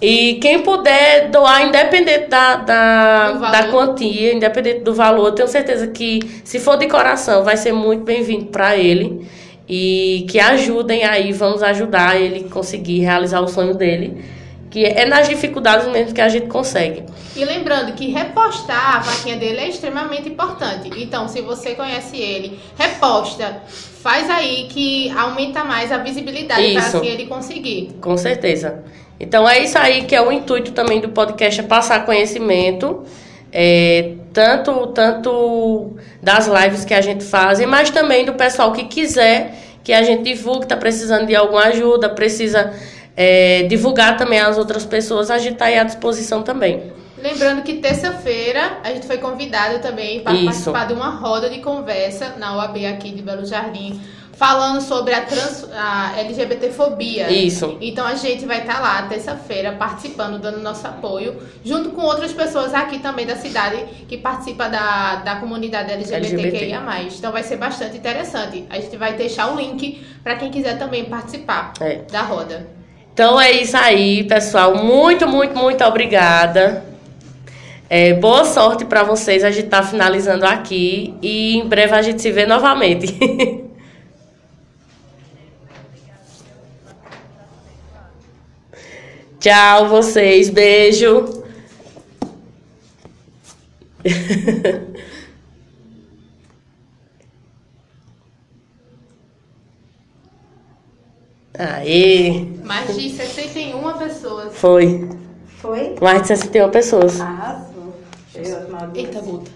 Speaker 1: E quem puder doar, independente da, da, da quantia, independente do valor, eu tenho certeza que, se for de coração, vai ser muito bem-vindo para ele. E que ajudem aí, vamos ajudar ele conseguir realizar o sonho dele. Que é nas dificuldades mesmo que a gente consegue.
Speaker 2: E lembrando que repostar a vaquinha dele é extremamente importante. Então, se você conhece ele, reposta. Faz aí que aumenta mais a visibilidade para assim ele conseguir.
Speaker 1: Com certeza. Então é isso aí que é o intuito também do podcast, é passar conhecimento, é, tanto, tanto das lives que a gente faz, mas também do pessoal que quiser que a gente divulgue, está precisando de alguma ajuda, precisa é, divulgar também às outras pessoas, a gente está aí à disposição também.
Speaker 2: Lembrando que terça-feira a gente foi convidado também para
Speaker 1: Isso.
Speaker 2: participar de uma roda de conversa na OAB aqui de Belo Jardim falando sobre a, trans, a LGBTfobia.
Speaker 1: Isso.
Speaker 2: Então a gente vai estar lá terça-feira participando, dando nosso apoio, junto com outras pessoas aqui também da cidade que participa da, da comunidade LGBTQIA+. Então vai ser bastante interessante. A gente vai deixar o link para quem quiser também participar
Speaker 1: É.
Speaker 2: da roda.
Speaker 1: Então é isso aí, pessoal. Muito, muito, muito obrigada. É, boa sorte para vocês. A gente tá finalizando aqui e em breve a gente se vê novamente. Tchau, vocês. Beijo. Aê!
Speaker 2: Mais de 61 pessoas.
Speaker 1: Foi.
Speaker 4: Foi?
Speaker 1: Mais de 61 pessoas.
Speaker 4: Arrasou. Eu,
Speaker 2: Eita, Guta.